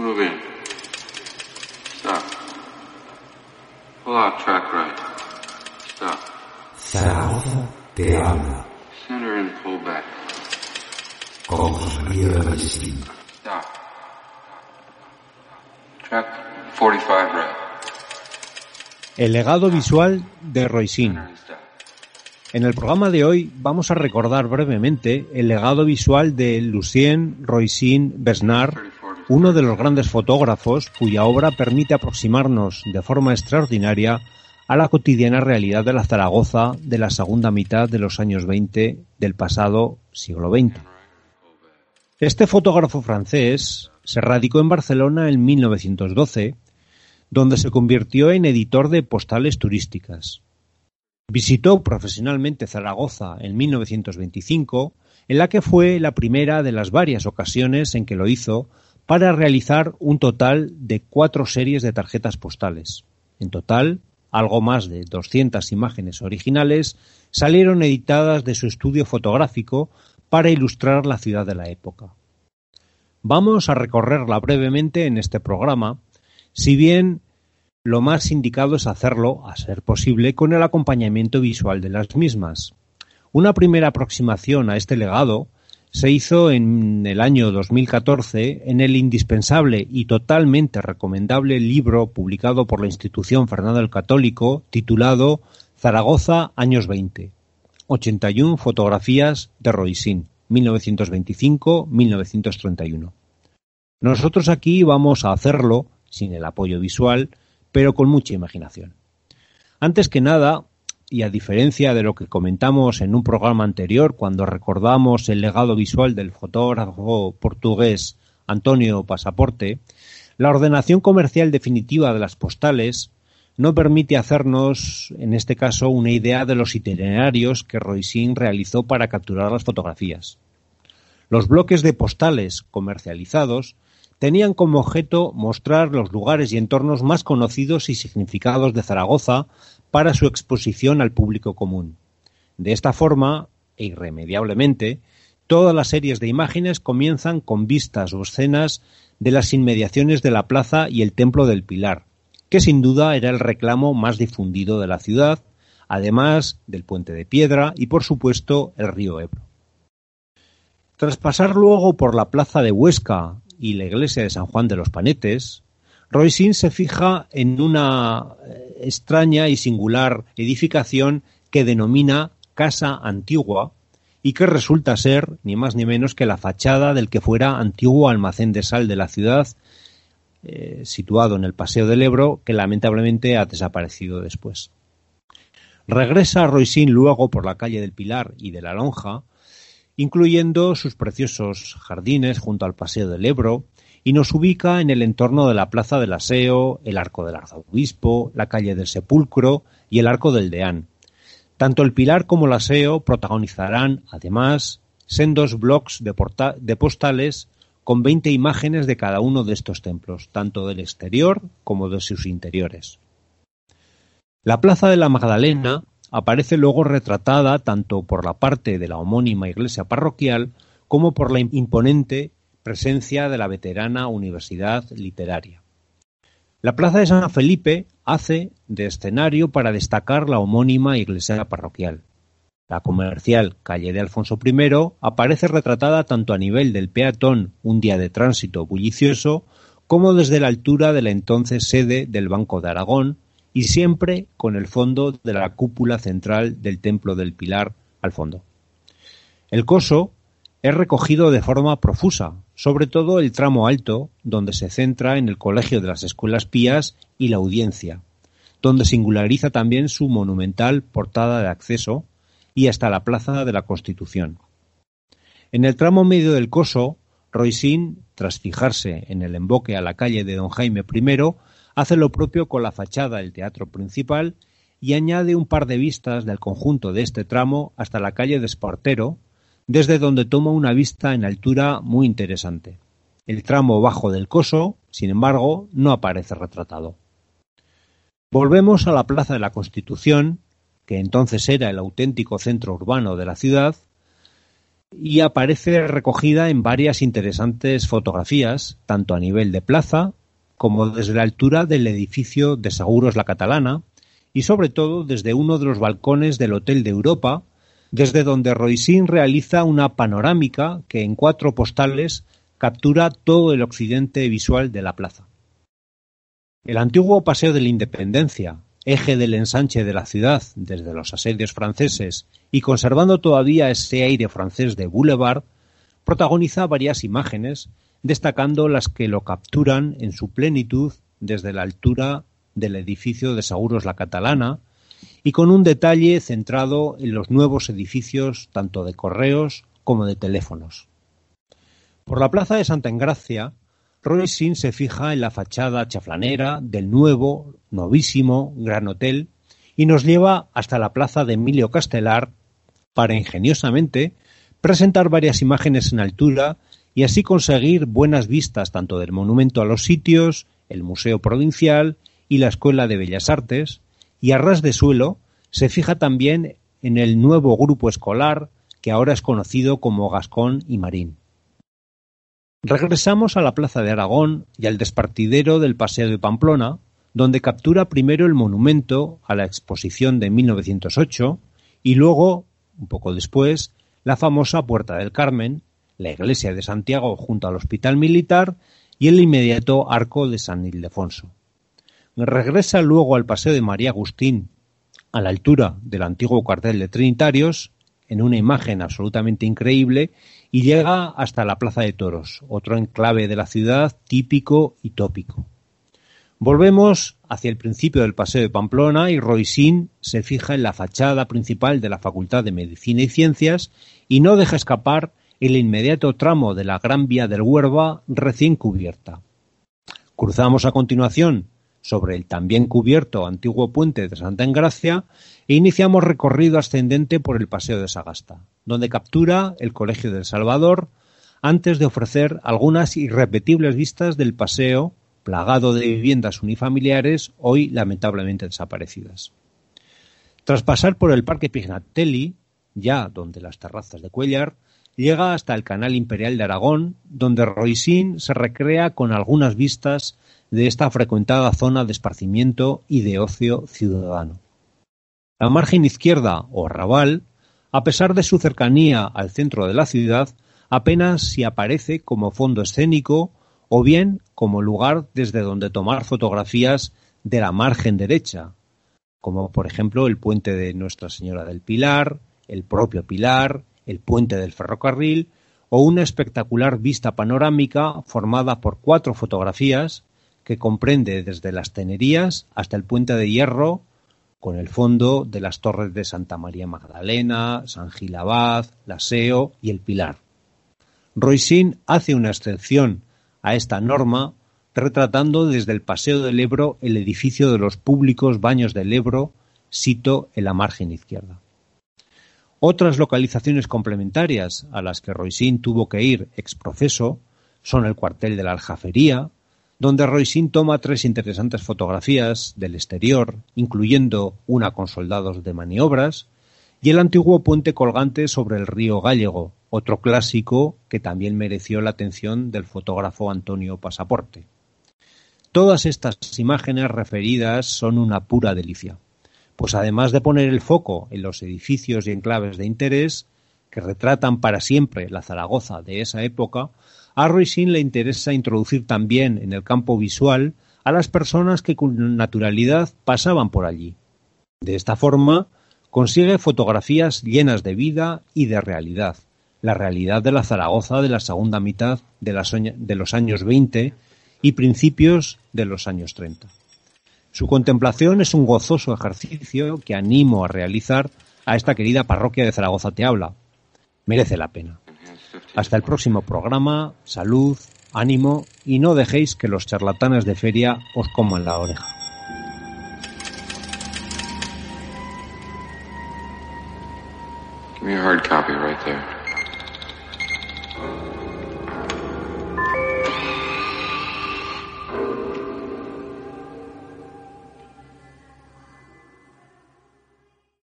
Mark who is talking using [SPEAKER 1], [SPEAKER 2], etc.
[SPEAKER 1] Move in. Stop. Pull out track right. Stop.
[SPEAKER 2] Zaragoza te habla
[SPEAKER 1] Center and pull back.
[SPEAKER 2] con José María Ballestín.
[SPEAKER 1] Stop. Track 45 right.
[SPEAKER 3] El legado visual de Roisin. En el programa de hoy vamos a recordar brevemente el legado visual de Lucien Roisin Besnard, uno de los grandes fotógrafos cuya obra permite aproximarnos de forma extraordinaria a la cotidiana realidad de la Zaragoza de la segunda mitad de los años 20 del pasado siglo XX. Este fotógrafo francés se radicó en Barcelona en 1912, donde se convirtió en editor de postales turísticas. Visitó profesionalmente Zaragoza en 1925, en la que fue la primera de las varias ocasiones en que lo hizo para realizar un total de cuatro series de tarjetas postales. En total, algo más de 200 imágenes originales salieron editadas de su estudio fotográfico para ilustrar la ciudad de la época. Vamos a recorrerla brevemente en este programa, si bien lo más indicado es hacerlo, a ser posible, con el acompañamiento visual de las mismas. Una primera aproximación a este legado se hizo en el año 2014 en el indispensable y totalmente recomendable libro publicado por la institución Fernando el Católico titulado Zaragoza años 20. 81 fotografías de Roisin, 1925-1931. Nosotros aquí vamos a hacerlo sin el apoyo visual, pero con mucha imaginación. Antes que nada, y a diferencia de lo que comentamos en un programa anterior cuando recordamos el legado visual del fotógrafo portugués Antonio Pasaporte, la ordenación comercial definitiva de las postales no permite hacernos, en este caso, una idea de los itinerarios que Roisin realizó para capturar las fotografías. Los bloques de postales comercializados tenían como objeto mostrar los lugares y entornos más conocidos y significados de Zaragoza para su exposición al público común. De esta forma, e irremediablemente, todas las series de imágenes comienzan con vistas o escenas de las inmediaciones de la plaza y el Templo del Pilar, que sin duda era el reclamo más difundido de la ciudad, además del Puente de Piedra y, por supuesto, el río Ebro. Tras pasar luego por la plaza de Huesca y la iglesia de San Juan de los Panetes, Roisin se fija en una eh, extraña y singular edificación que denomina Casa Antigua y que resulta ser ni más ni menos que la fachada del que fuera antiguo almacén de sal de la ciudad, eh, situado en el Paseo del Ebro, que lamentablemente ha desaparecido después. Regresa Roisin luego por la calle del Pilar y de la Lonja, incluyendo sus preciosos jardines junto al Paseo del Ebro, y nos ubica en el entorno de la Plaza del Aseo, el Arco del Arzobispo, la calle del Sepulcro y el Arco del Deán. Tanto el Pilar como el Aseo protagonizarán, además, sendos blocs de, de postales con 20 imágenes de cada uno de estos templos, tanto del exterior como de sus interiores. La Plaza de la Magdalena aparece luego retratada tanto por la parte de la homónima iglesia parroquial como por la imponente presencia de la veterana Universidad Literaria. La Plaza de San Felipe hace de escenario para destacar la homónima iglesia parroquial. La comercial calle de Alfonso I aparece retratada tanto a nivel del peatón un día de tránsito bullicioso como desde la altura de la entonces sede del Banco de Aragón y siempre con el fondo de la cúpula central del Templo del Pilar al fondo. El coso es recogido de forma profusa, sobre todo el tramo alto, donde se centra en el Colegio de las Escuelas Pías y la Audiencia, donde singulariza también su monumental portada de acceso y hasta la Plaza de la Constitución. En el tramo medio del coso, Roisin, tras fijarse en el emboque a la calle de Don Jaime I, hace lo propio con la fachada del teatro principal y añade un par de vistas del conjunto de este tramo hasta la calle de Espartero, desde donde toma una vista en altura muy interesante. El tramo bajo del coso, sin embargo, no aparece retratado. Volvemos a la Plaza de la Constitución, que entonces era el auténtico centro urbano de la ciudad, y aparece recogida en varias interesantes fotografías, tanto a nivel de plaza como desde la altura del edificio de Seguros La Catalana y sobre todo desde uno de los balcones del Hotel de Europa, desde donde Roisin realiza una panorámica que en cuatro postales captura todo el occidente visual de la plaza. El antiguo Paseo de la Independencia, eje del ensanche de la ciudad desde los asedios franceses y conservando todavía ese aire francés de boulevard, protagoniza varias imágenes, destacando las que lo capturan en su plenitud desde la altura del edificio de Seguros La Catalana y con un detalle centrado en los nuevos edificios tanto de correos como de teléfonos. Por la plaza de Santa Engracia Roisin se fija en la fachada chaflanera del nuevo, novísimo Gran Hotel y nos lleva hasta la plaza de Emilio Castelar para ingeniosamente presentar varias imágenes en altura y así conseguir buenas vistas tanto del monumento a los sitios, el Museo Provincial y la Escuela de Bellas Artes, y a ras de suelo se fija también en el nuevo grupo escolar que ahora es conocido como Gascón y Marín. Regresamos a la plaza de Aragón y al despartidero del Paseo de Pamplona, donde captura primero el monumento a la exposición de 1908 y luego, un poco después, la famosa Puerta del Carmen, la iglesia de Santiago junto al Hospital Militar y el inmediato Arco de San Ildefonso. Regresa luego al Paseo de María Agustín, a la altura del antiguo cuartel de Trinitarios, en una imagen absolutamente increíble y llega hasta la Plaza de Toros, otro enclave de la ciudad típico y tópico. Volvemos hacia el principio del Paseo de Pamplona y Roisin se fija en la fachada principal de la Facultad de Medicina y Ciencias y no deja escapar el inmediato tramo de la Gran Vía del Huerva recién cubierta. Cruzamos a continuación sobre el también cubierto antiguo puente de Santa Engracia e iniciamos recorrido ascendente por el Paseo de Sagasta, donde captura el Colegio del Salvador antes de ofrecer algunas irrepetibles vistas del paseo plagado de viviendas unifamiliares hoy lamentablemente desaparecidas. Tras pasar por el Parque Pignatelli, ya donde las terrazas de Cuellar, llega hasta el Canal Imperial de Aragón, donde Roisin se recrea con algunas vistas de esta frecuentada zona de esparcimiento y de ocio ciudadano. La margen izquierda, o arrabal, a pesar de su cercanía al centro de la ciudad, apenas si aparece como fondo escénico o bien como lugar desde donde tomar fotografías de la margen derecha, como por ejemplo el puente de Nuestra Señora del Pilar, el propio Pilar, el puente del ferrocarril o una espectacular vista panorámica formada por cuatro fotografías que comprende desde las Tenerías hasta el Puente de Hierro, con el fondo de las torres de Santa María Magdalena, San Gil Abad, La Seo y el Pilar. Roisin hace una excepción a esta norma retratando desde el Paseo del Ebro el edificio de los públicos baños del Ebro, sito en la margen izquierda. Otras localizaciones complementarias a las que Roisin tuvo que ir ex proceso son el cuartel de la Aljafería, donde Roisin toma tres interesantes fotografías del exterior, incluyendo una con soldados de maniobras, y el antiguo puente colgante sobre el río Gallego, otro clásico que también mereció la atención del fotógrafo Antonio Pasaporte. Todas estas imágenes referidas son una pura delicia, pues además de poner el foco en los edificios y enclaves de interés, que retratan para siempre la Zaragoza de esa época, a Roisin le interesa introducir también en el campo visual a las personas que con naturalidad pasaban por allí. De esta forma, consigue fotografías llenas de vida y de realidad, la realidad de la Zaragoza de la segunda mitad de, los años 20 y principios de los años 30. Su contemplación es un gozoso ejercicio que animo a realizar a esta querida parroquia de Zaragoza Te Habla. Merece la pena. Hasta el próximo programa, salud, ánimo y no dejéis que los charlatanes de feria os coman la oreja.